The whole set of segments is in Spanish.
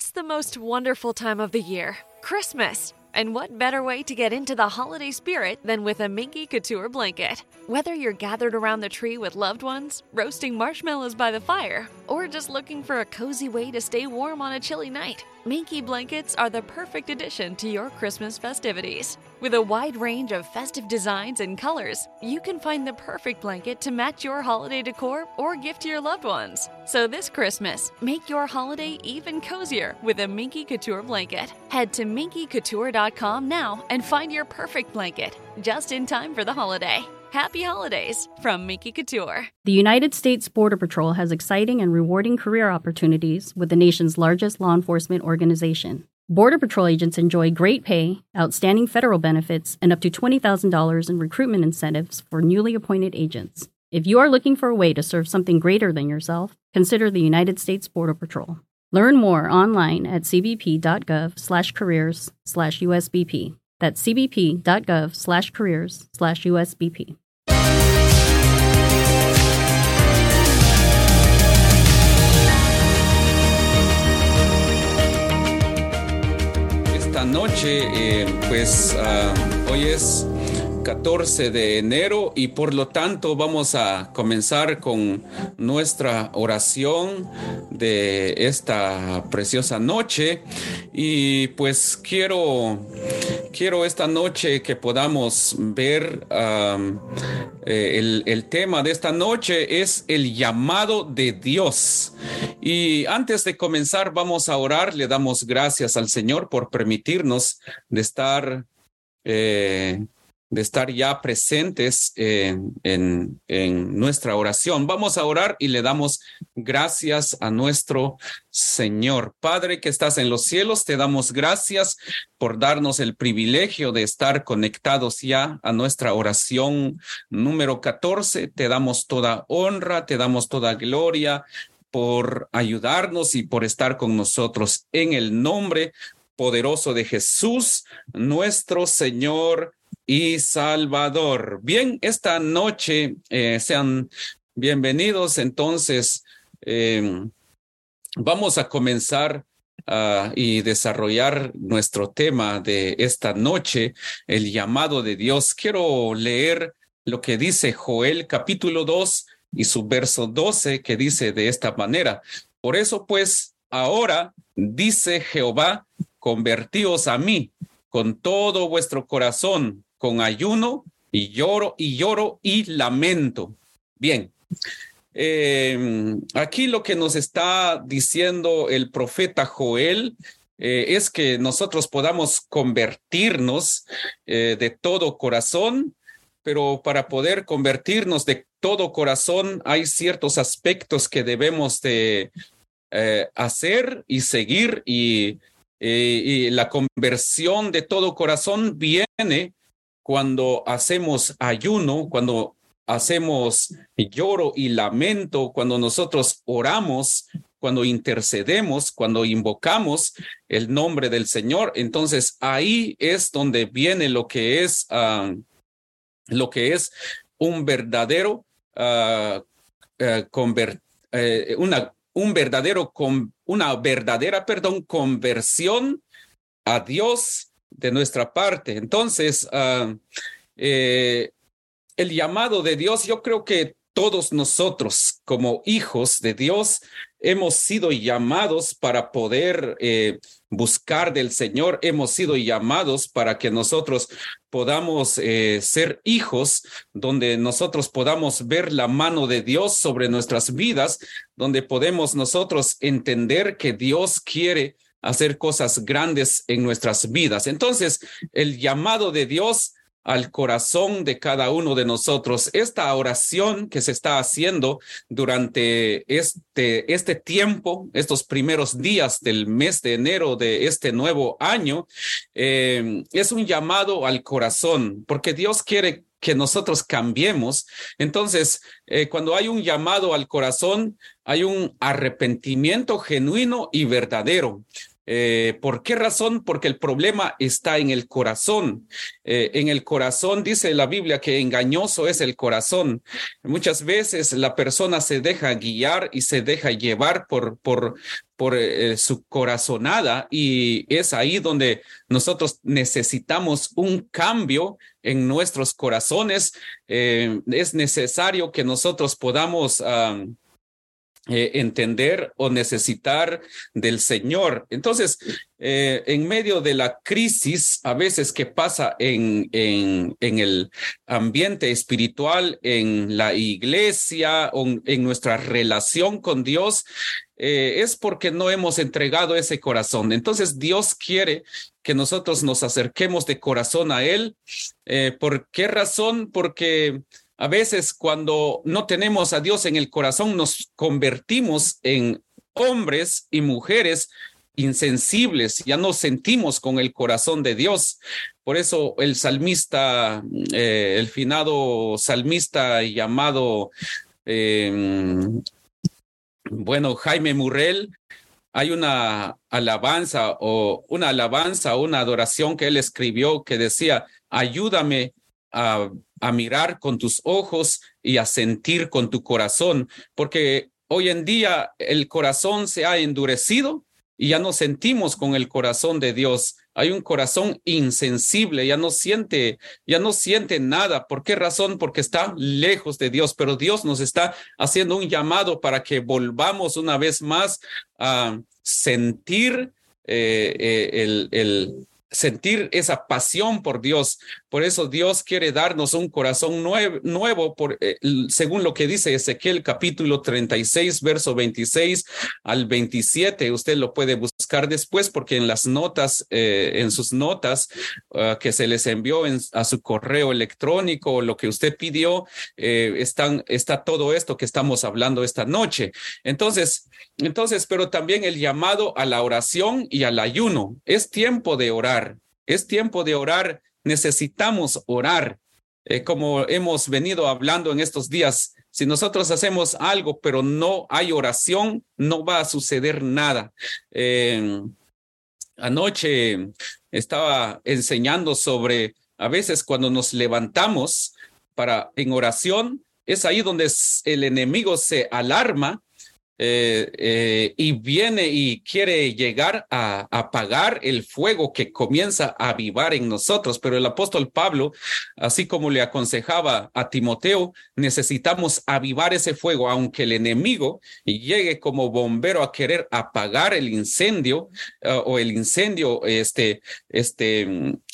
It's the most wonderful time of the year, Christmas. And what better way to get into the holiday spirit than with a Minky Couture blanket? Whether you're gathered around the tree with loved ones, roasting marshmallows by the fire, or just looking for a cozy way to stay warm on a chilly night, Minky blankets are the perfect addition to your Christmas festivities. With a wide range of festive designs and colors, you can find the perfect blanket to match your holiday decor or gift to your loved ones. So this Christmas, make your holiday even cozier with a Minky Couture blanket. Head to minkycouture.com now and find your perfect blanket just in time for the holiday. Happy holidays from Minky Couture. The United States Border Patrol has exciting and rewarding career opportunities with the nation's largest law enforcement organization. Border Patrol agents enjoy great pay, outstanding federal benefits, and up to $20,000 in recruitment incentives for newly appointed agents. If you are looking for a way to serve something greater than yourself, consider the United States Border Patrol. Learn more online at cbp.gov/careers/usbp. That's cbp.gov/careers/usbp. Esta noche, eh, pues uh, hoy es 14 de enero y por lo tanto vamos a comenzar con nuestra oración de esta preciosa noche. Y pues quiero quiero esta noche que podamos ver eh, el, el tema de esta noche es el llamado de Dios. Y antes de comenzar vamos a orar. Le damos gracias al Señor por permitirnos de estar eh, de estar ya presentes en, en, en, nuestra oración. Vamos a orar y le damos gracias a nuestro Señor. Padre que estás en los cielos, te damos gracias por darnos el privilegio de estar conectados ya a nuestra oración número 14. Te damos toda honra, te damos toda gloria por ayudarnos y por estar con nosotros en el nombre poderoso de Jesús, nuestro Señor y Salvador. Bien, esta noche eh, sean bienvenidos. Entonces, eh, vamos a comenzar uh, y desarrollar nuestro tema de esta noche, el llamado de Dios. Quiero leer lo que dice Joel capítulo 2 y su verso 12, que dice de esta manera. Por eso, pues, ahora dice Jehová, convertíos a mí con todo vuestro corazón con ayuno y lloro y lloro y lamento. Bien. Eh, aquí lo que nos está diciendo el profeta Joel eh, es que nosotros podamos convertirnos eh, de todo corazón, pero para poder convertirnos de todo corazón hay ciertos aspectos que debemos de hacer y seguir y, y la conversión de todo corazón viene cuando hacemos ayuno, cuando hacemos lloro y lamento, cuando nosotros oramos, cuando intercedemos, cuando invocamos el nombre del Señor, entonces ahí es donde viene lo que es uh, lo que es un verdadero uh, una un verdadero con una verdadera perdón conversión a Dios de nuestra parte. Entonces, uh, eh, el llamado de Dios, yo creo que todos nosotros como hijos de Dios hemos sido llamados para poder eh, buscar del Señor, hemos sido llamados para que nosotros podamos eh, ser hijos, donde nosotros podamos ver la mano de Dios sobre nuestras vidas, donde podemos nosotros entender que Dios quiere hacer cosas grandes en nuestras vidas. Entonces, el llamado de Dios al corazón de cada uno de nosotros. Esta oración que se está haciendo durante este, este tiempo, estos primeros días del mes de enero de este nuevo año, eh, es un llamado al corazón, porque Dios quiere que nosotros cambiemos. Entonces, eh, cuando hay un llamado al corazón, hay un arrepentimiento genuino y verdadero. Eh, ¿Por qué razón? Porque el problema está en el corazón. Eh, en el corazón dice la Biblia que engañoso es el corazón. Muchas veces la persona se deja guiar y se deja llevar por, por, por eh, su corazonada y es ahí donde nosotros necesitamos un cambio en nuestros corazones. es necesario que nosotros podamos... Eh, entender o necesitar del Señor. Entonces, eh, en medio de la crisis, a veces que pasa en, en, el ambiente espiritual, en la iglesia, en nuestra relación con Dios, eh, es porque no hemos entregado ese corazón. Entonces, Dios quiere que nosotros nos acerquemos de corazón a Él. ¿Por qué razón? Porque a veces cuando no tenemos a Dios en el corazón, nos convertimos en hombres y mujeres insensibles, ya no sentimos con el corazón de Dios. Por eso el salmista, eh, el finado salmista llamado, em, bueno, Jaime Murrell, hay una alabanza o una alabanza, una adoración que él escribió que decía, ayúdame a, mirar con tus ojos y a sentir con tu corazón, porque hoy en día el corazón se ha endurecido y ya no sentimos con el corazón de Dios. Hay un corazón insensible, ya no siente, ya no siente nada. ¿Por qué razón? Porque está lejos de Dios, pero Dios nos está haciendo un llamado para que volvamos una vez más a sentir eh, eh, el, el, sentir esa pasión por Dios. Por eso Dios quiere darnos un corazón nuevo, por, eh, según lo que dice Ezequiel capítulo 36, verso 26 al 27. Usted lo puede buscar después porque en las notas, eh, en sus notas ah, que se les envió a su correo electrónico, lo que usted pidió, eh, están, está todo esto que estamos hablando esta noche. Entonces, entonces, pero también el llamado a la oración y al ayuno. Es tiempo de orar. Es tiempo de orar necesitamos orar. Eh, como hemos venido hablando en estos días, si nosotros hacemos algo pero no hay oración, no va a suceder nada. Eh, anoche estaba enseñando sobre a veces cuando nos levantamos para en oración, es ahí donde el enemigo se alarma eh, eh, y viene y quiere llegar a, apagar el fuego que comienza a avivar en nosotros. Pero el apóstol Pablo, así como le aconsejaba a Timoteo, necesitamos avivar ese fuego, aunque el enemigo llegue como bombero a querer apagar el incendio uh, o el incendio, este, este,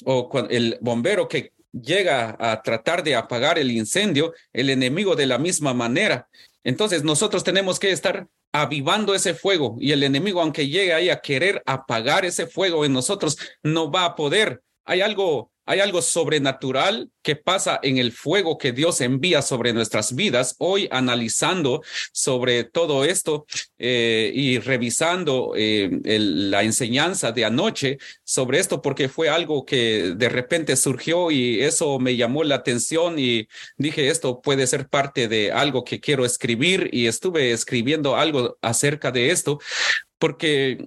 o el bombero que llega a tratar de apagar el incendio, el enemigo de la misma manera entonces nosotros tenemos que estar avivando ese fuego y el enemigo, aunque llegue ahí a querer apagar ese fuego en nosotros, no va a poder. Hay algo hay algo sobrenatural que pasa en el fuego que Dios envía sobre nuestras vidas. Hoy analizando sobre todo esto eh, y revisando eh, la enseñanza de anoche sobre esto, porque fue algo que de repente surgió y eso me llamó la atención y dije, esto puede ser parte de algo que quiero escribir y estuve escribiendo algo acerca de esto, porque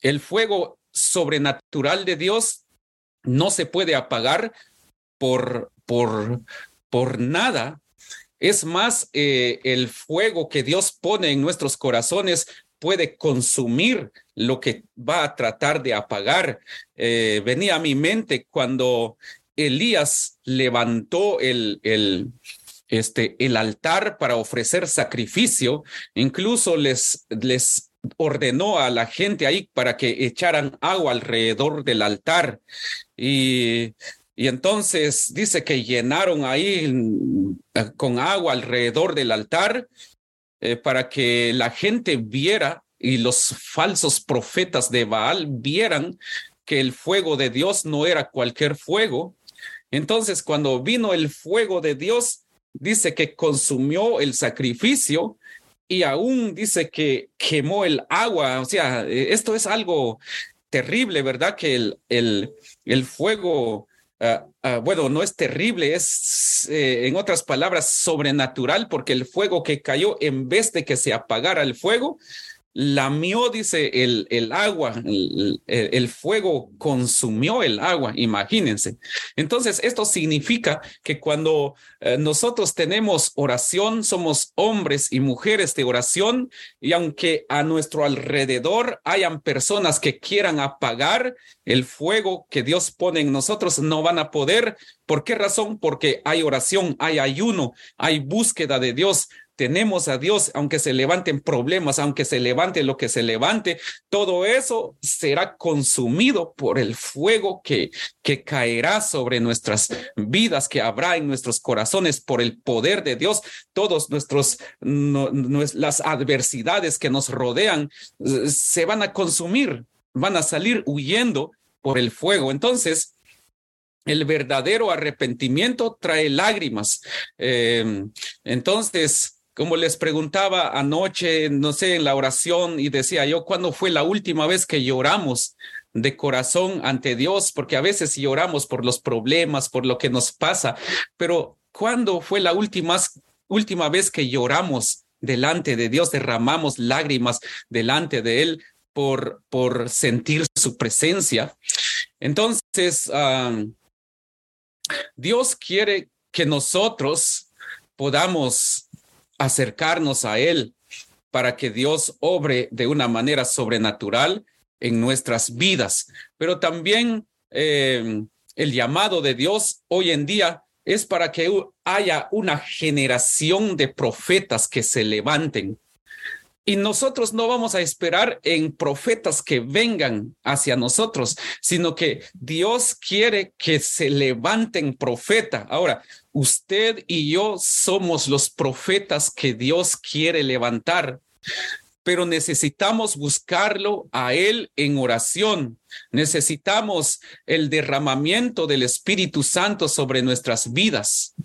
el fuego sobrenatural de Dios no se puede apagar por, por, por nada. Es más, eh, el fuego que Dios pone en nuestros corazones puede consumir lo que va a tratar de apagar. Eh, venía a mi mente cuando Elías levantó el, el, este, el altar para ofrecer sacrificio, incluso les, les ordenó a la gente ahí para que echaran agua alrededor del altar. Y, y entonces dice que llenaron ahí eh, con agua alrededor del altar eh, para que la gente viera y los falsos profetas de Baal vieran que el fuego de Dios no era cualquier fuego. Entonces, cuando vino el fuego de Dios, dice que consumió el sacrificio y aún dice que quemó el agua. O sea, eh, esto es algo terrible, ¿verdad? Que el, el, el fuego, ah, bueno, no es terrible, es, eh, en otras palabras, sobrenatural, porque el fuego que cayó, en vez de que se apagara el fuego, lamió, dice, el, el agua, el, el, fuego consumió el agua, imagínense. Entonces, esto significa que cuando eh, nosotros tenemos oración, somos hombres y mujeres de oración, y aunque a nuestro alrededor hayan personas que quieran apagar el fuego que Dios pone en nosotros, no van a poder. ¿Por qué razón? Porque hay oración, hay ayuno, hay búsqueda de Dios, tenemos a Dios, aunque se levanten problemas, aunque se levante lo que se levante, todo eso será consumido por el fuego que, que caerá sobre nuestras vidas, que habrá en nuestros corazones por el poder de Dios. Todos nuestros, las adversidades que nos rodean eh, se van a consumir, van a salir huyendo por el fuego. Entonces, el verdadero arrepentimiento trae lágrimas. Eh, entonces, como les preguntaba anoche, no sé, en la oración y decía yo, ¿cuándo fue la última vez que lloramos de corazón ante Dios? Porque a veces lloramos por los problemas, por lo que nos pasa, pero ¿cuándo fue la última, última vez que lloramos delante de Dios, derramamos lágrimas delante de Él por, por sentir su presencia? Entonces, ah, Dios quiere que nosotros podamos acercarnos a Él para que Dios obre de una manera sobrenatural en nuestras vidas. Pero también eh, el llamado de Dios hoy en día es para que haya una generación de profetas que se levanten. Y nosotros no vamos a esperar en profetas que vengan hacia nosotros, sino que Dios quiere que se levanten profetas. Ahora, usted y yo somos los profetas que Dios quiere levantar, pero necesitamos buscarlo a Él en oración. Necesitamos el derramamiento del Espíritu Santo sobre nuestras vidas,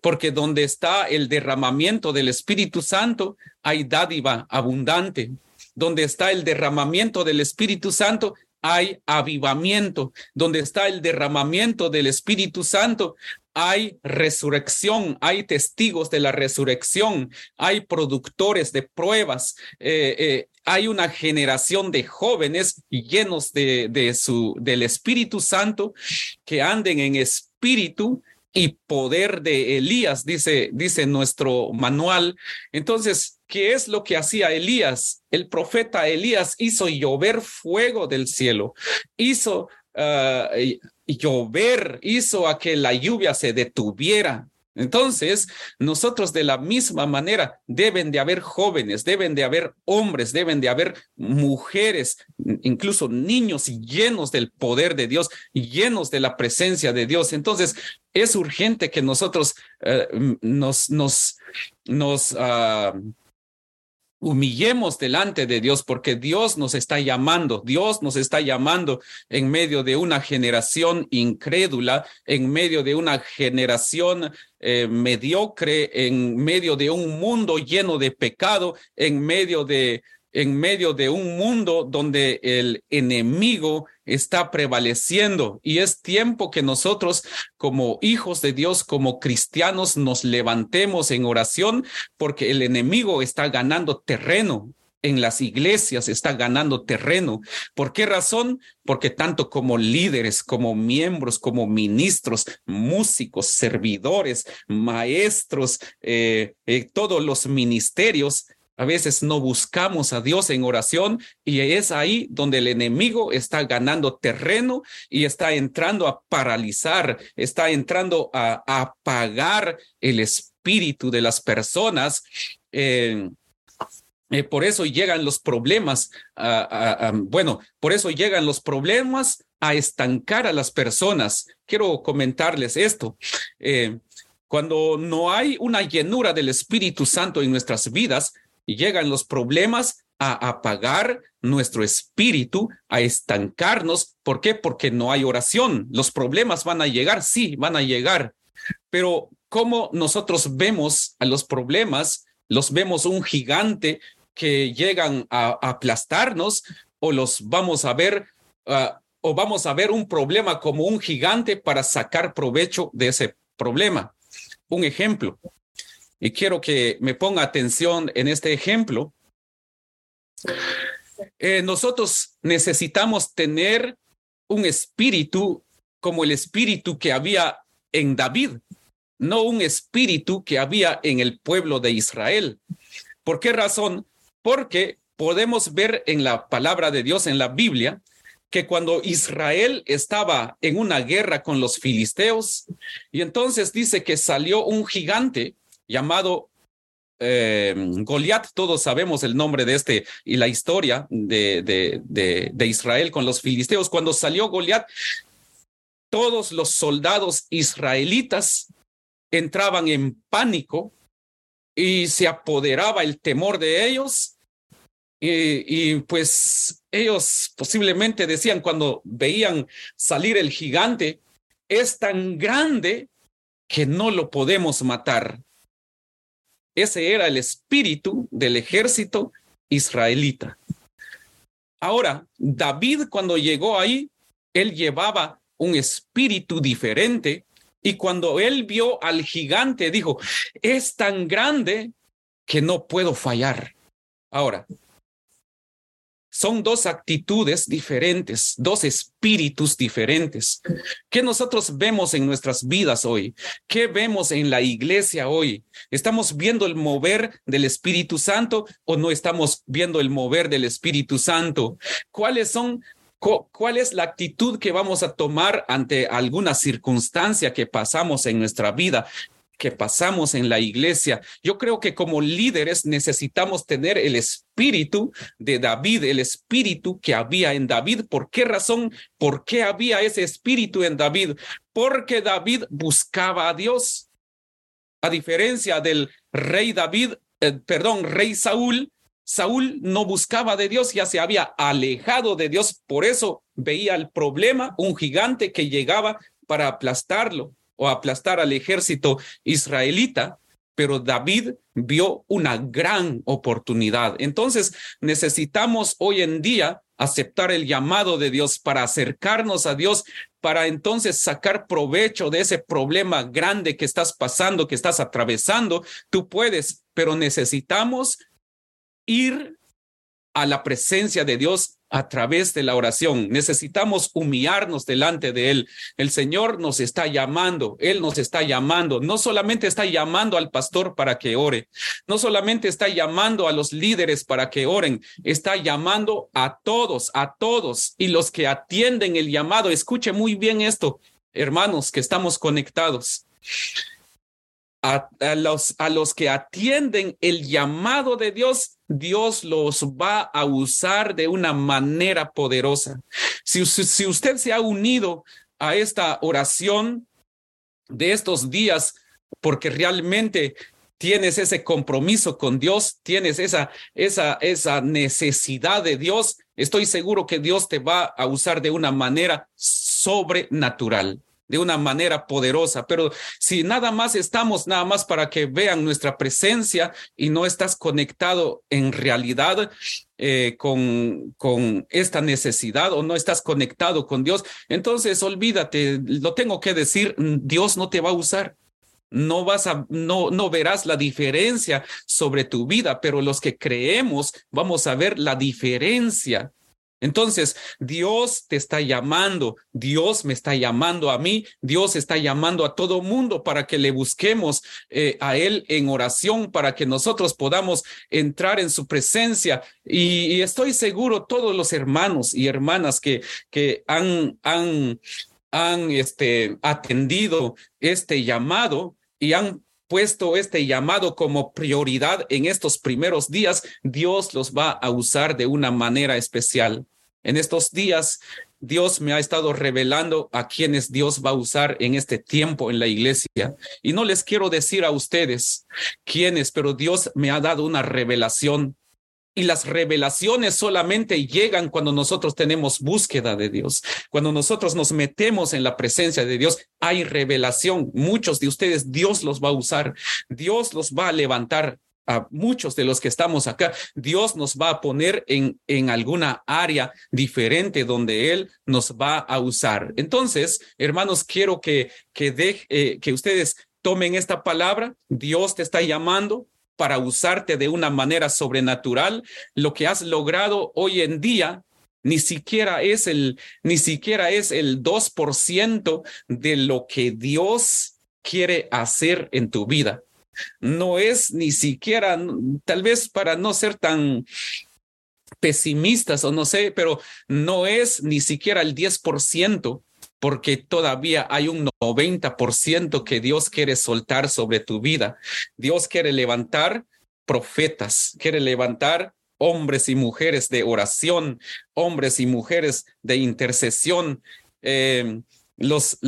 porque donde está el derramamiento del Espíritu Santo, hay dádiva abundante. Donde está el derramamiento del Espíritu Santo, hay avivamiento. Donde está el derramamiento del Espíritu Santo, hay resurrección, hay testigos de la resurrección, hay productores de pruebas, eh, eh, hay una generación de jóvenes llenos de, su, del Espíritu Santo que anden en espíritu y poder de Elías, dice, dice nuestro manual. Entonces, ¿qué es lo que hacía Elías? El profeta Elías hizo llover fuego del cielo, hizo uh, llover hizo a que la lluvia se detuviera. Entonces, nosotros de la misma manera deben de haber jóvenes, deben de haber hombres, deben de haber mujeres, incluso niños llenos del poder de Dios, llenos de la presencia de Dios. Entonces, es urgente que nosotros eh, nos, nos, nos, uh, humillemos delante de Dios porque Dios nos está llamando, Dios nos está llamando en medio de una generación incrédula, en medio de una generación eh, mediocre, en medio de un mundo lleno de pecado, en medio de en medio de un mundo donde el enemigo está prevaleciendo y es tiempo que nosotros como hijos de Dios, como cristianos, nos levantemos en oración porque el enemigo está ganando terreno en las iglesias está ganando terreno. ¿Por qué razón? Porque tanto como líderes, como miembros, como ministros, músicos, servidores, maestros, eh, eh, todos los ministerios a veces no buscamos a Dios en oración y es ahí donde el enemigo está ganando terreno y está entrando a paralizar, está entrando a, apagar el espíritu de las personas. Eh, eh, por eso llegan los problemas, bueno, por eso llegan los problemas a estancar a las personas. Quiero comentarles esto. Eh, cuando no hay una llenura del Espíritu Santo en nuestras vidas, y llegan los problemas a apagar nuestro espíritu, a estancarnos. ¿Por qué? Porque no hay oración. Los problemas van a llegar, sí, van a llegar. Pero ¿cómo nosotros vemos a los problemas? ¿Los vemos un gigante que llegan a, aplastarnos o los vamos a ver ah, o vamos a ver un problema como un gigante para sacar provecho de ese problema? Un ejemplo, y quiero que me ponga atención en este ejemplo. Eh, nosotros necesitamos tener un espíritu como el espíritu que había en David, no un espíritu que había en el pueblo de Israel. ¿Por qué razón? Porque podemos ver en la palabra de Dios, en la Biblia, que cuando Israel estaba en una guerra con los filisteos, y entonces dice que salió un gigante llamado eh, Goliat, todos sabemos el nombre de este y la historia de, de, de, Israel con los filisteos. Cuando salió Goliat, todos los soldados israelitas entraban en pánico y se apoderaba el temor de ellos. Y, pues ellos posiblemente decían cuando veían salir el gigante, es tan grande que no lo podemos matar. Ese era el espíritu del ejército israelita. Ahora, David cuando llegó ahí, él llevaba un espíritu diferente y cuando él vio al gigante dijo, es tan grande que no puedo fallar. Ahora, son dos actitudes diferentes, dos espíritus diferentes. ¿Qué nosotros vemos en nuestras vidas hoy? ¿Qué vemos en la iglesia hoy? ¿Estamos viendo el mover del Espíritu Santo o no estamos viendo el mover del Espíritu Santo? ¿Cuáles son ¿Cuál es la actitud que vamos a tomar ante alguna circunstancia que pasamos en nuestra vida? Que pasamos en la iglesia. Yo creo que como líderes necesitamos tener el espíritu de David, el espíritu que había en David. ¿Por qué razón? ¿Por qué había ese espíritu en David? Porque David buscaba a Dios. A diferencia del rey David, eh, perdón, rey Saúl, Saúl no buscaba de Dios, ya se había alejado de Dios, por eso veía el problema, un gigante que llegaba para aplastarlo o aplastar al ejército israelita, pero David vio una gran oportunidad. Entonces necesitamos hoy en día aceptar el llamado de Dios para acercarnos a Dios, para entonces sacar provecho de ese problema grande que estás pasando, que estás atravesando. Tú puedes, pero necesitamos ir a la presencia de Dios a través de la oración. Necesitamos humillarnos delante de Él. El Señor nos está llamando, Él nos está llamando. No solamente está llamando al pastor para que ore, no solamente está llamando a los líderes para que oren, está llamando a todos, a todos. Y los que atienden el llamado, escuche muy bien esto, hermanos, que estamos conectados a, los, a los que atienden el llamado de Dios, Dios los va a usar de una manera poderosa. Si, si usted se ha unido a esta oración de estos días, porque realmente tienes ese compromiso con Dios, tienes esa, esa, esa necesidad de Dios, estoy seguro que Dios te va a usar de una manera sobrenatural de una manera poderosa. Pero si nada más estamos, nada más para que vean nuestra presencia y no estás conectado en realidad eh, con, con esta necesidad o no estás conectado con Dios, entonces olvídate, lo tengo que decir, Dios no te va a usar. No vas a, no, no verás la diferencia sobre tu vida, pero los que creemos vamos a ver la diferencia entonces, Dios te está llamando, Dios me está llamando a mí, Dios está llamando a todo mundo para que le busquemos eh, a Él en oración, para que nosotros podamos entrar en su presencia. Y, estoy seguro, todos los hermanos y hermanas que, que han, han, han este, atendido este llamado y han puesto este llamado como prioridad en estos primeros días, Dios los va a usar de una manera especial. En estos días, Dios me ha estado revelando a quienes Dios va a usar en este tiempo en la iglesia. Y no les quiero decir a ustedes quiénes, pero Dios me ha dado una revelación y las revelaciones solamente llegan cuando nosotros tenemos búsqueda de Dios. Cuando nosotros nos metemos en la presencia de Dios, hay revelación. Muchos de ustedes, Dios los va a usar. Dios los va a levantar a muchos de los que estamos acá, Dios nos va a poner en, en alguna área diferente donde Él nos va a usar. Entonces, hermanos, quiero que, que, de, eh, que ustedes tomen esta palabra. Dios te está llamando, para usarte de una manera sobrenatural, lo que has logrado hoy en día ni siquiera es el, ni siquiera es el 2% de lo que Dios quiere hacer en tu vida. No es ni siquiera, tal vez para no ser tan pesimistas o no sé, pero no es ni siquiera el 10% porque todavía hay un 90% que Dios quiere soltar sobre tu vida. Dios quiere levantar profetas, quiere levantar hombres y mujeres de oración, hombres y mujeres de intercesión. Eh, los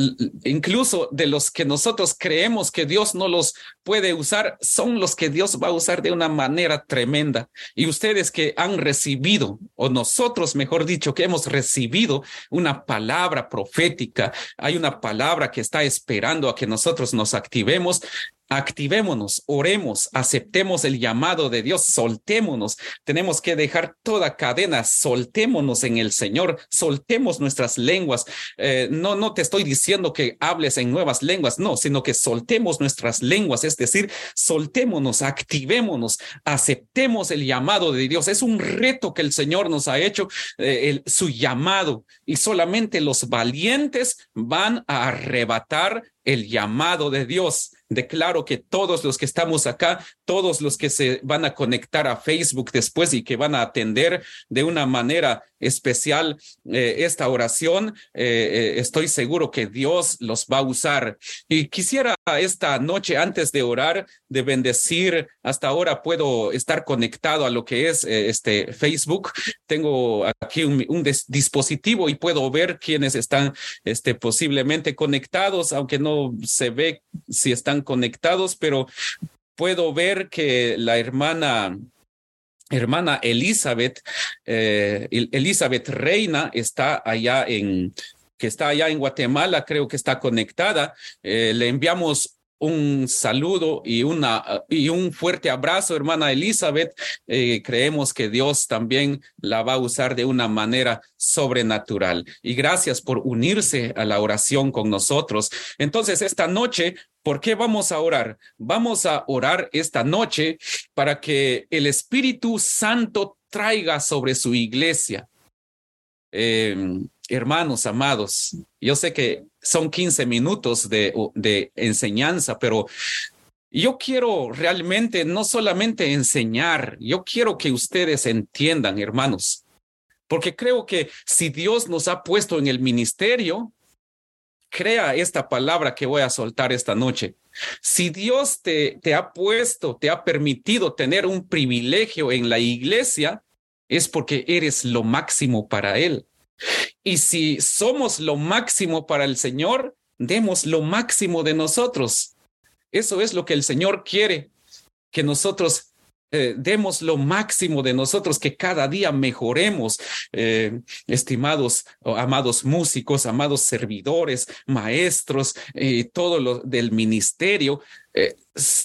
incluso de los que nosotros creemos que Dios no los puede usar, son los que Dios va a usar de una manera tremenda. Y ustedes que han recibido, o nosotros, mejor dicho, que hemos recibido una palabra profética, hay una palabra que está esperando a que nosotros nos activemos, activémonos, oremos, aceptemos el llamado de Dios, soltémonos. Tenemos que dejar toda cadena, soltémonos en el Señor, soltemos nuestras lenguas. Eh, no, no te estoy diciendo que hables en nuevas lenguas, no, sino que soltemos nuestras lenguas, es decir, soltémonos, activémonos, aceptemos el llamado de Dios. Es un reto que el Señor nos ha hecho, eh, su llamado, y solamente los valientes van a arrebatar el llamado de Dios. Declaro que todos los que estamos acá, todos los que se van a conectar a Facebook después y que van a atender de una manera especial eh, esta oración, eh, eh, estoy seguro que Dios los va a usar. Y quisiera esta noche, antes de orar, de bendecir, hasta ahora puedo estar conectado a lo que es este Facebook. Tengo aquí un, dispositivo y puedo ver quiénes están este, posiblemente conectados, aunque no se ve si están conectados, pero puedo ver que la hermana hermana Elizabeth, eh, Elizabeth Reina está allá en que está allá en Guatemala, creo que está conectada. Eh, le enviamos un saludo y, una, y un fuerte abrazo, hermana Elizabeth. Eh, creemos que Dios también la va a usar de una manera sobrenatural. Y gracias por unirse a la oración con nosotros. Entonces, esta noche, ¿por qué vamos a orar? Vamos a orar esta noche para que el Espíritu Santo traiga sobre su iglesia. Eh, hermanos amados, yo sé que son 15 minutos de, enseñanza, pero yo quiero realmente no solamente enseñar, yo quiero que ustedes entiendan, hermanos, porque creo que si Dios nos ha puesto en el ministerio, crea esta palabra que voy a soltar esta noche. Si Dios te, te ha puesto, te ha permitido tener un privilegio en la iglesia, es porque eres lo máximo para Él. Y si somos lo máximo para el Señor, demos lo máximo de nosotros. Eso es lo que el Señor quiere, que nosotros eh, demos lo máximo de nosotros, que cada día mejoremos, eh, estimados, amados músicos, amados servidores, maestros, eh, todo lo del ministerio.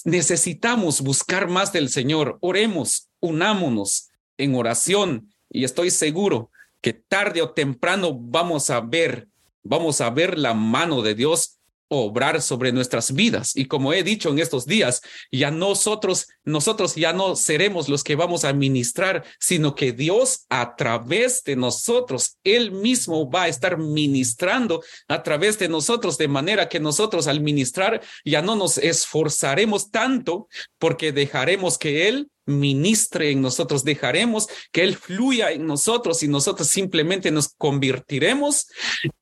necesitamos buscar más del Señor. Oremos, unámonos en oración y estoy seguro que tarde o temprano vamos a ver, vamos a ver la mano de Dios obrar sobre nuestras vidas. Y como he dicho en estos días, ya nosotros, nosotros ya no seremos los que vamos a ministrar, sino que Dios a través de nosotros, Él mismo va a estar ministrando a través de nosotros, de manera que nosotros al ministrar ya no nos esforzaremos tanto porque dejaremos que Él ministre en nosotros, dejaremos que Él fluya en nosotros y nosotros simplemente nos convertiremos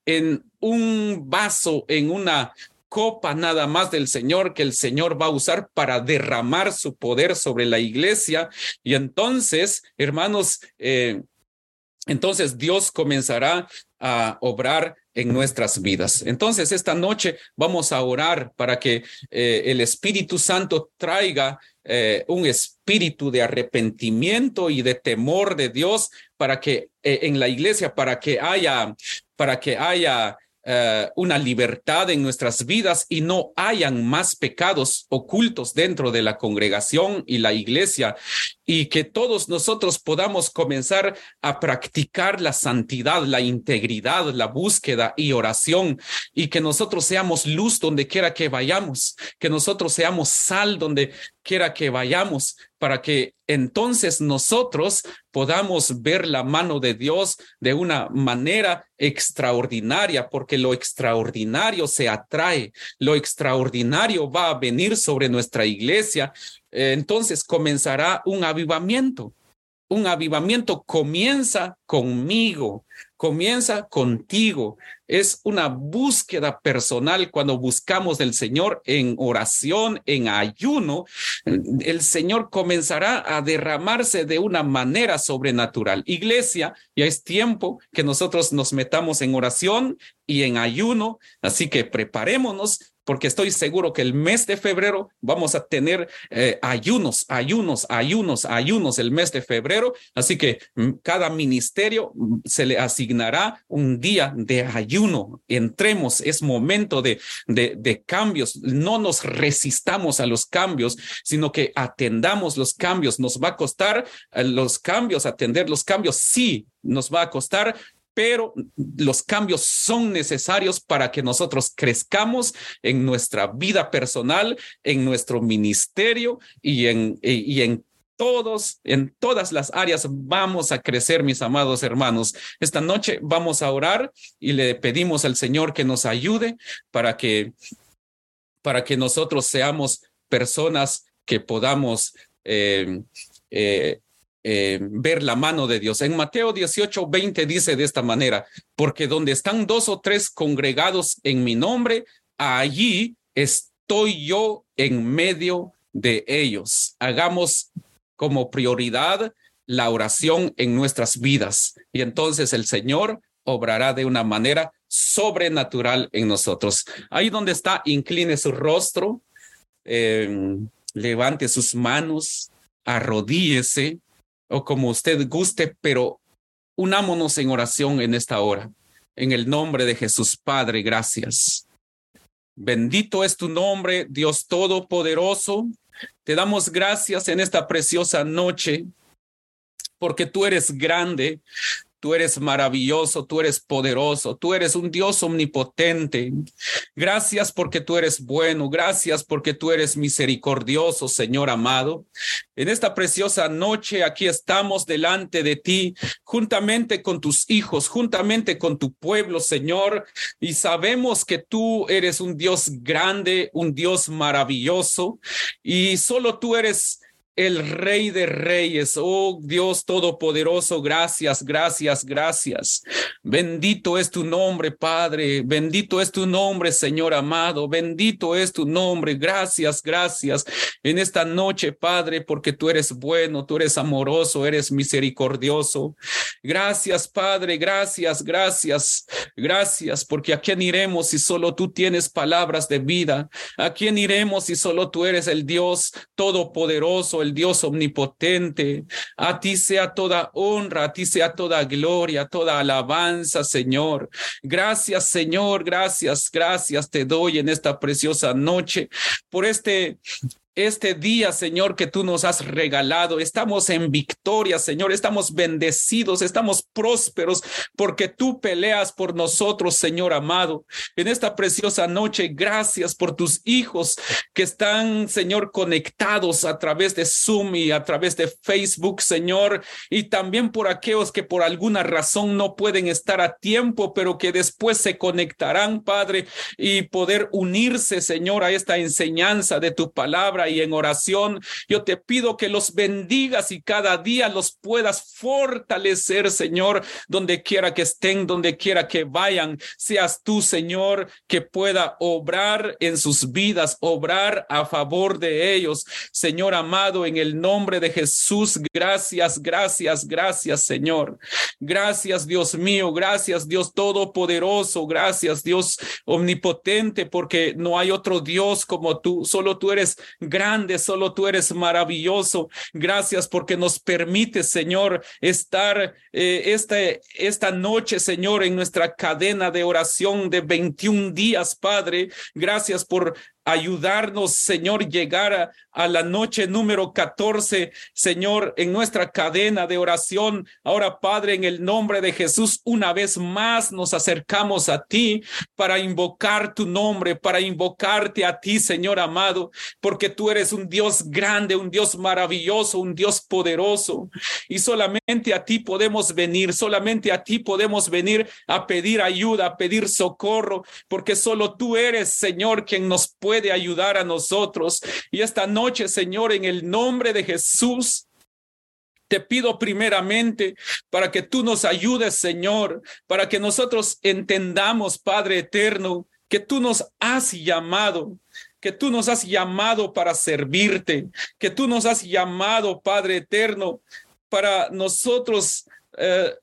en un vaso, en una copa nada más del Señor que el Señor va a usar para derramar su poder sobre la iglesia. Y entonces, hermanos, eh, entonces Dios comenzará a obrar en nuestras vidas. Entonces, esta noche vamos a orar para que eh, el Espíritu Santo traiga eh, un espíritu de arrepentimiento y de temor de Dios para que en la iglesia, para que haya, para que haya una libertad en nuestras vidas y no hayan más pecados ocultos dentro de la congregación y la iglesia y que todos nosotros podamos comenzar a practicar la santidad, la integridad, la búsqueda y oración y que nosotros seamos luz donde quiera que vayamos, que nosotros seamos sal donde quiera que vayamos, para que entonces nosotros podamos ver la mano de Dios de una manera extraordinaria, porque lo extraordinario se atrae, lo extraordinario va a venir sobre nuestra iglesia, entonces comenzará un avivamiento. Un avivamiento comienza conmigo, comienza contigo. Es una búsqueda personal cuando buscamos del Señor en oración, en ayuno. El Señor comenzará a derramarse de una manera sobrenatural. Iglesia, ya es tiempo que nosotros nos metamos en oración y en ayuno, así que preparémonos porque estoy seguro que el mes de febrero vamos a tener eh, ayunos, ayunos, ayunos, ayunos el mes de febrero. Así que mm, cada ministerio mm, se le asignará un día de ayuno. Entremos, es momento de, de, cambios. No nos resistamos a los cambios, sino que atendamos los cambios. Nos va a costar eh, los cambios, atender los cambios. Sí, nos va a costar, pero los cambios son necesarios para que nosotros crezcamos en nuestra vida personal, en nuestro ministerio y en, y en todos, en todas las áreas vamos a crecer, mis amados hermanos. Esta noche vamos a orar y le pedimos al Señor que nos ayude para que, para que nosotros seamos personas que podamos eh, eh, eh, ver la mano de Dios. En Mateo 18, 20 dice de esta manera, porque donde están dos o tres congregados en mi nombre, allí estoy yo en medio de ellos. Hagamos como prioridad la oración en nuestras vidas y entonces el Señor obrará de una manera sobrenatural en nosotros. Ahí donde está, incline su rostro, eh, levante sus manos, arrodíese o como usted guste, pero unámonos en oración en esta hora. En el nombre de Jesús, Padre, gracias. Bendito es tu nombre, Dios Todopoderoso. Te damos gracias en esta preciosa noche, porque tú eres grande, Tú eres maravilloso, tú eres poderoso, tú eres un Dios omnipotente. Gracias porque tú eres bueno, gracias porque tú eres misericordioso, Señor amado. En esta preciosa noche aquí estamos delante de ti, juntamente con tus hijos, juntamente con tu pueblo, Señor, y sabemos que tú eres un Dios grande, un Dios maravilloso, y solo tú eres el Rey de Reyes. Oh Dios Todopoderoso, gracias, gracias, gracias. Bendito es tu nombre, Padre. Bendito es tu nombre, Señor amado. Bendito es tu nombre. Gracias, gracias. En esta noche, Padre, porque tú eres bueno, tú eres amoroso, eres misericordioso. Gracias, Padre. Gracias, gracias, gracias, porque a quién iremos si solo tú tienes palabras de vida. A quién iremos si solo tú eres el Dios Todopoderoso el Dios omnipotente. A ti sea toda honra, a ti sea toda gloria, toda alabanza, Señor. Gracias, Señor, gracias, gracias te doy en esta preciosa noche por este este día, Señor, que tú nos has regalado. Estamos en victoria, Señor. Estamos bendecidos, estamos prósperos porque tú peleas por nosotros, Señor amado. En esta preciosa noche, gracias por tus hijos que están, Señor, conectados a través de Zoom y a través de Facebook, Señor, y también por aquellos que por alguna razón no pueden estar a tiempo, pero que después se conectarán, Padre, y poder unirse, Señor, a esta enseñanza de tu palabra y en oración. Yo te pido que los bendigas y cada día los puedas fortalecer, Señor, donde quiera que estén, donde quiera que vayan. Seas tú, Señor, que pueda obrar en sus vidas, obrar a favor de ellos. Señor amado, en el nombre de Jesús, gracias, gracias, gracias, Señor. Gracias, Dios mío, gracias, Dios Todopoderoso, gracias, Dios Omnipotente, porque no hay otro Dios como tú, solo tú eres grande, solo tú eres maravilloso. Gracias porque nos permite, Señor, estar eh, esta, esta noche, Señor, en nuestra cadena de oración de 21 días, Padre. Gracias por ayudarnos, Señor, llegar a, la noche número 14, Señor, en nuestra cadena de oración. Ahora, Padre, en el nombre de Jesús, una vez más nos acercamos a ti para invocar tu nombre, para invocarte a ti, Señor amado, porque tú eres un Dios grande, un Dios maravilloso, un Dios poderoso. Y solamente a ti podemos venir, solamente a ti podemos venir a pedir ayuda, a pedir socorro, porque solo tú eres, Señor, quien nos puede puede ayudar a nosotros. Y esta noche, Señor, en el nombre de Jesús, te pido primeramente para que tú nos ayudes, Señor, para que nosotros entendamos, Padre eterno, que tú nos has llamado, que tú nos has llamado para servirte, que tú nos has llamado, Padre eterno, para nosotros eh,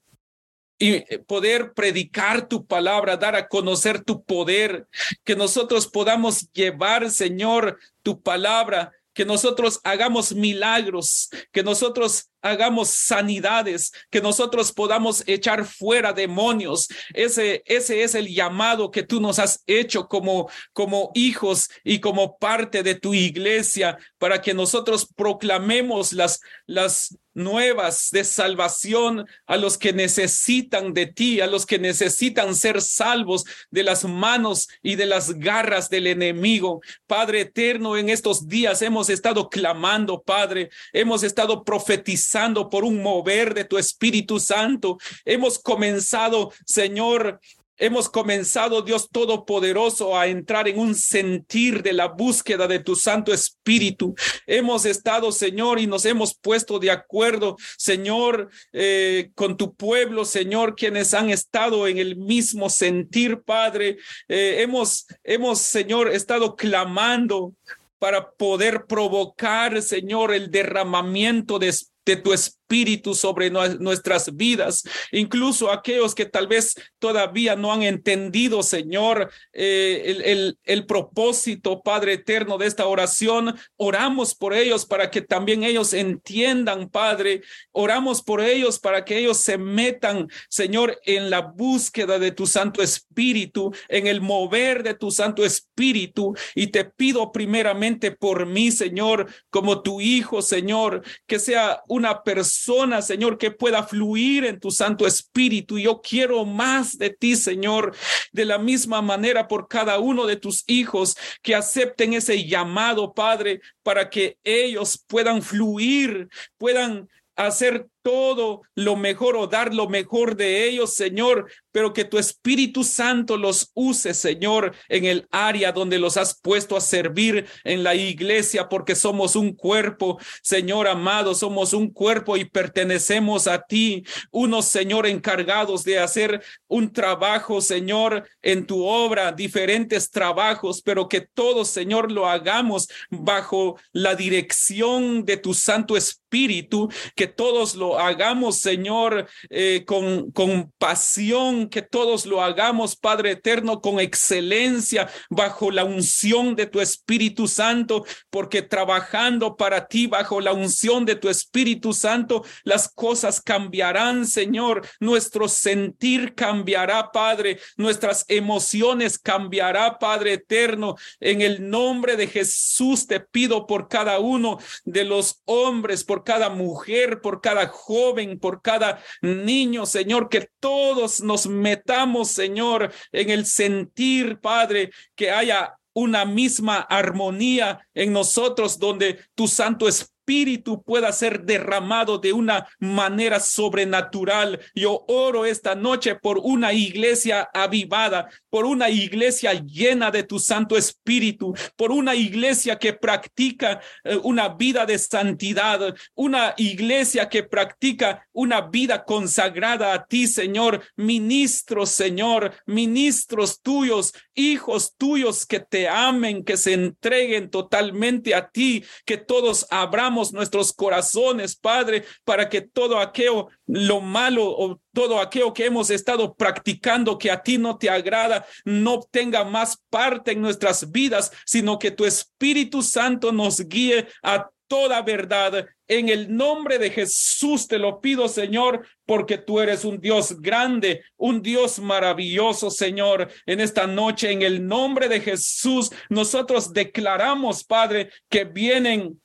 y eh, poder predicar tu palabra, dar a conocer tu poder, que nosotros podamos llevar, Señor, tu palabra, que nosotros hagamos milagros, que nosotros hagamos sanidades, que nosotros podamos echar fuera demonios. Ese, ese es el llamado que tú nos has hecho como, como hijos y como parte de tu iglesia para que nosotros proclamemos las, las nuevas de salvación a los que necesitan de ti, a los que necesitan ser salvos de las manos y de las garras del enemigo. Padre eterno, en estos días hemos estado clamando, Padre, hemos estado profetizando por un mover de tu Espíritu Santo. Hemos comenzado, Señor, Hemos comenzado, Dios Todopoderoso, a entrar en un sentir de la búsqueda de tu Santo Espíritu. Hemos estado, Señor, y nos hemos puesto de acuerdo, Señor, eh, con tu pueblo, Señor, quienes han estado en el mismo sentir, Padre. Eh, hemos, hemos, Señor, estado clamando para poder provocar, Señor, el derramamiento de de tu espíritu sobre nuestras vidas, incluso aquellos que tal vez todavía no han entendido, Señor, eh, el, el, propósito, Padre eterno, de esta oración. Oramos por ellos para que también ellos entiendan, Padre. Oramos por ellos para que ellos se metan, Señor, en la búsqueda de tu Santo Espíritu, en el mover de tu Santo Espíritu. Y te pido primeramente por mí, Señor, como tu Hijo, Señor, que sea un una persona, Señor, que pueda fluir en tu Santo Espíritu. Yo quiero más de ti, Señor, de la misma manera por cada uno de tus hijos que acepten ese llamado, Padre, para que ellos puedan fluir, puedan hacer todo lo mejor o dar lo mejor de ellos, Señor, pero que tu Espíritu Santo los use, Señor, en el área donde los has puesto a servir en la iglesia, porque somos un cuerpo, Señor amado, somos un cuerpo y pertenecemos a ti, unos, Señor, encargados de hacer un trabajo, Señor, en tu obra, diferentes trabajos, pero que todos, Señor, lo hagamos bajo la dirección de tu Santo Espíritu, que todos lo hagamos, Señor, eh, con, con pasión, que todos lo hagamos, Padre eterno, con excelencia, bajo la unción de tu Espíritu Santo, porque trabajando para ti, bajo la unción de tu Espíritu Santo, las cosas cambiarán, Señor, nuestro sentir cambiará, Padre, nuestras emociones cambiará, Padre eterno, en el nombre de Jesús te pido por cada uno de los hombres, por cada mujer, por cada joven, por cada niño, Señor, que todos nos metamos, Señor, en el sentir, Padre, que haya una misma armonía en nosotros donde tu Santo Espíritu Espíritu pueda ser derramado de una manera sobrenatural. Yo oro esta noche por una iglesia avivada, por una iglesia llena de tu Santo Espíritu, por una iglesia que practica eh, una vida de santidad, una iglesia que practica una vida consagrada a ti, Señor, ministros, Señor, ministros tuyos, hijos tuyos que te amen, que se entreguen totalmente a ti, que todos abramos nuestros corazones, Padre, para que todo aquello, lo malo o todo aquello que hemos estado practicando que a ti no te agrada, no tenga más parte en nuestras vidas, sino que tu Espíritu Santo nos guíe a toda verdad. En el nombre de Jesús te lo pido, Señor, porque tú eres un Dios grande, un Dios maravilloso, Señor. En esta noche, en el nombre de Jesús, nosotros declaramos, Padre, que vienen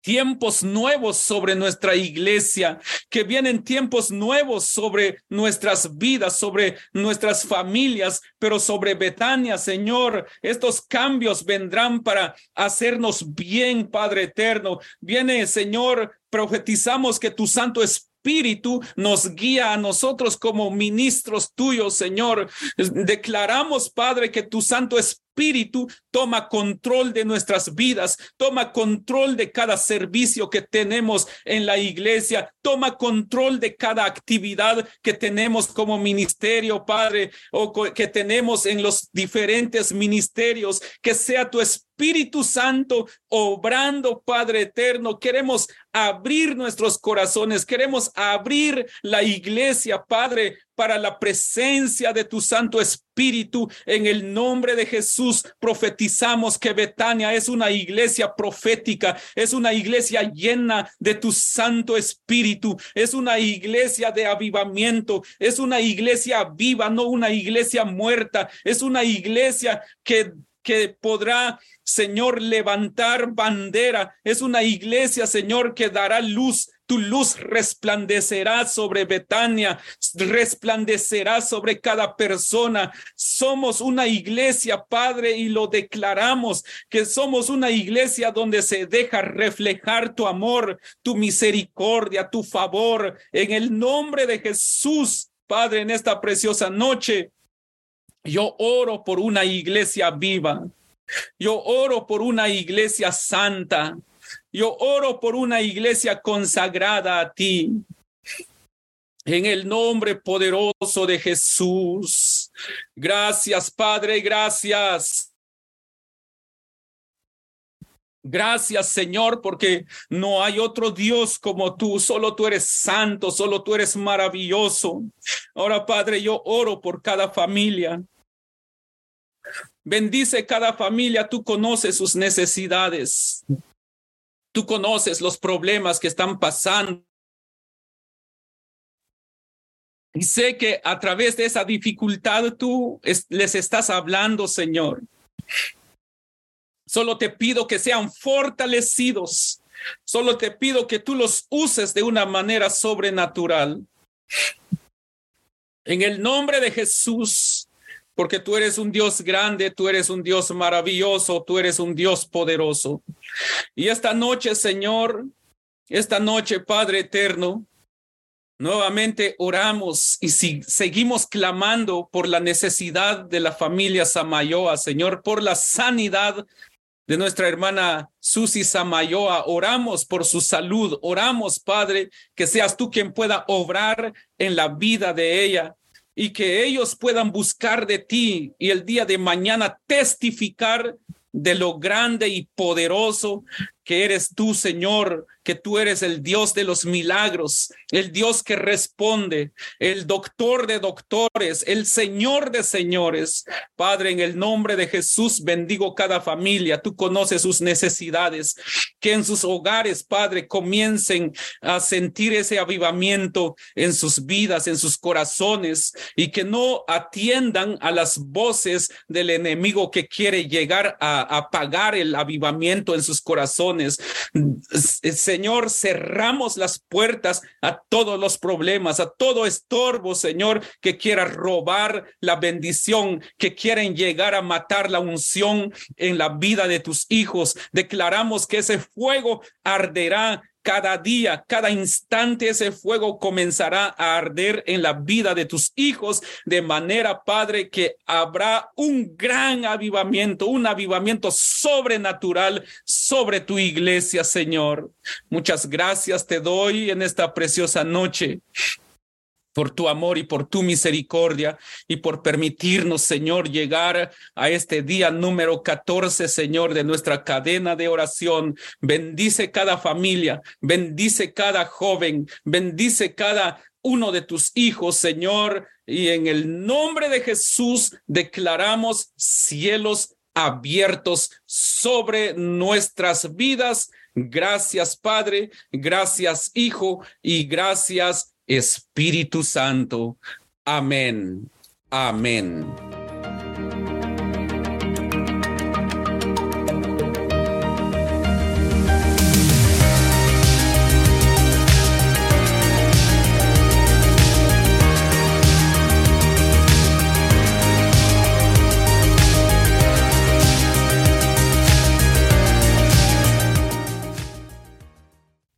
tiempos nuevos sobre nuestra iglesia, que vienen tiempos nuevos sobre nuestras vidas, sobre nuestras familias, pero sobre Betania, Señor. Estos cambios vendrán para hacernos bien, Padre eterno. Viene, Señor, profetizamos que tu Santo Espíritu nos guía a nosotros como ministros tuyos, Señor. Declaramos, Padre, que tu Santo Espíritu toma control de nuestras vidas, toma control de cada servicio que tenemos en la iglesia, toma control de cada actividad que tenemos como ministerio, Padre, o que tenemos en los diferentes ministerios, que sea tu Espíritu Espíritu Santo obrando, Padre eterno. Queremos abrir nuestros corazones, queremos abrir la iglesia, Padre, para la presencia de tu Santo Espíritu. En el nombre de Jesús profetizamos que Betania es una iglesia profética, es una iglesia llena de tu Santo Espíritu, es una iglesia de avivamiento, es una iglesia viva, no una iglesia muerta, es una iglesia que que podrá, Señor, levantar bandera. Es una iglesia, Señor, que dará luz. Tu luz resplandecerá sobre Betania, resplandecerá sobre cada persona. Somos una iglesia, Padre, y lo declaramos, que somos una iglesia donde se deja reflejar tu amor, tu misericordia, tu favor. En el nombre de Jesús, Padre, en esta preciosa noche, yo oro por una iglesia viva. Yo oro por una iglesia santa. Yo oro por una iglesia consagrada a ti. En el nombre poderoso de Jesús. Gracias, Padre, gracias. Gracias, Señor, porque no hay otro Dios como tú. Solo tú eres santo, solo tú eres maravilloso. Ahora, Padre, yo oro por cada familia. Bendice cada familia, tú conoces sus necesidades. Tú conoces los problemas que están pasando. Y sé que a través de esa dificultad tú les estás hablando, Señor. Solo te pido que sean fortalecidos. Solo te pido que tú los uses de una manera sobrenatural. En el nombre de Jesús, porque tú eres un Dios grande, tú eres un Dios maravilloso, tú eres un Dios poderoso. Y esta noche, Señor, esta noche, Padre eterno, nuevamente oramos y si, seguimos clamando por la necesidad de la familia Samayoa, Señor, por la sanidad de nuestra hermana Susi Samayoa. Oramos por su salud. Oramos, Padre, que seas tú quien pueda obrar en la vida de ella y que ellos puedan buscar de ti y el día de mañana testificar de lo grande y poderoso que eres tú, Señor, que tú eres el Dios de los milagros, el Dios que responde, el doctor de doctores, el Señor de señores. Padre, en el nombre de Jesús bendigo cada familia. Tú conoces sus necesidades. Que en sus hogares, Padre, comiencen a sentir ese avivamiento en sus vidas, en sus corazones, y que no atiendan a las voces del enemigo que quiere llegar a apagar el avivamiento en sus corazones Señor, cerramos las puertas a todos los problemas, a todo estorbo, Señor, que quiera robar la bendición, que quieren llegar a matar la unción en la vida de tus hijos. Declaramos que ese fuego arderá cada día, cada instante ese fuego comenzará a arder en la vida de tus hijos, de manera, Padre, que habrá un gran avivamiento, un avivamiento sobrenatural sobre tu iglesia, Señor. Muchas gracias te doy en esta preciosa noche por tu amor y por tu misericordia y por permitirnos, Señor, llegar a este día número 14, Señor, de nuestra cadena de oración. Bendice cada familia, bendice cada joven, bendice cada uno de tus hijos, Señor, y en el nombre de Jesús declaramos cielos abiertos sobre nuestras vidas Gracias Padre, gracias Hijo y gracias Espíritu Santo. Amén. Amén.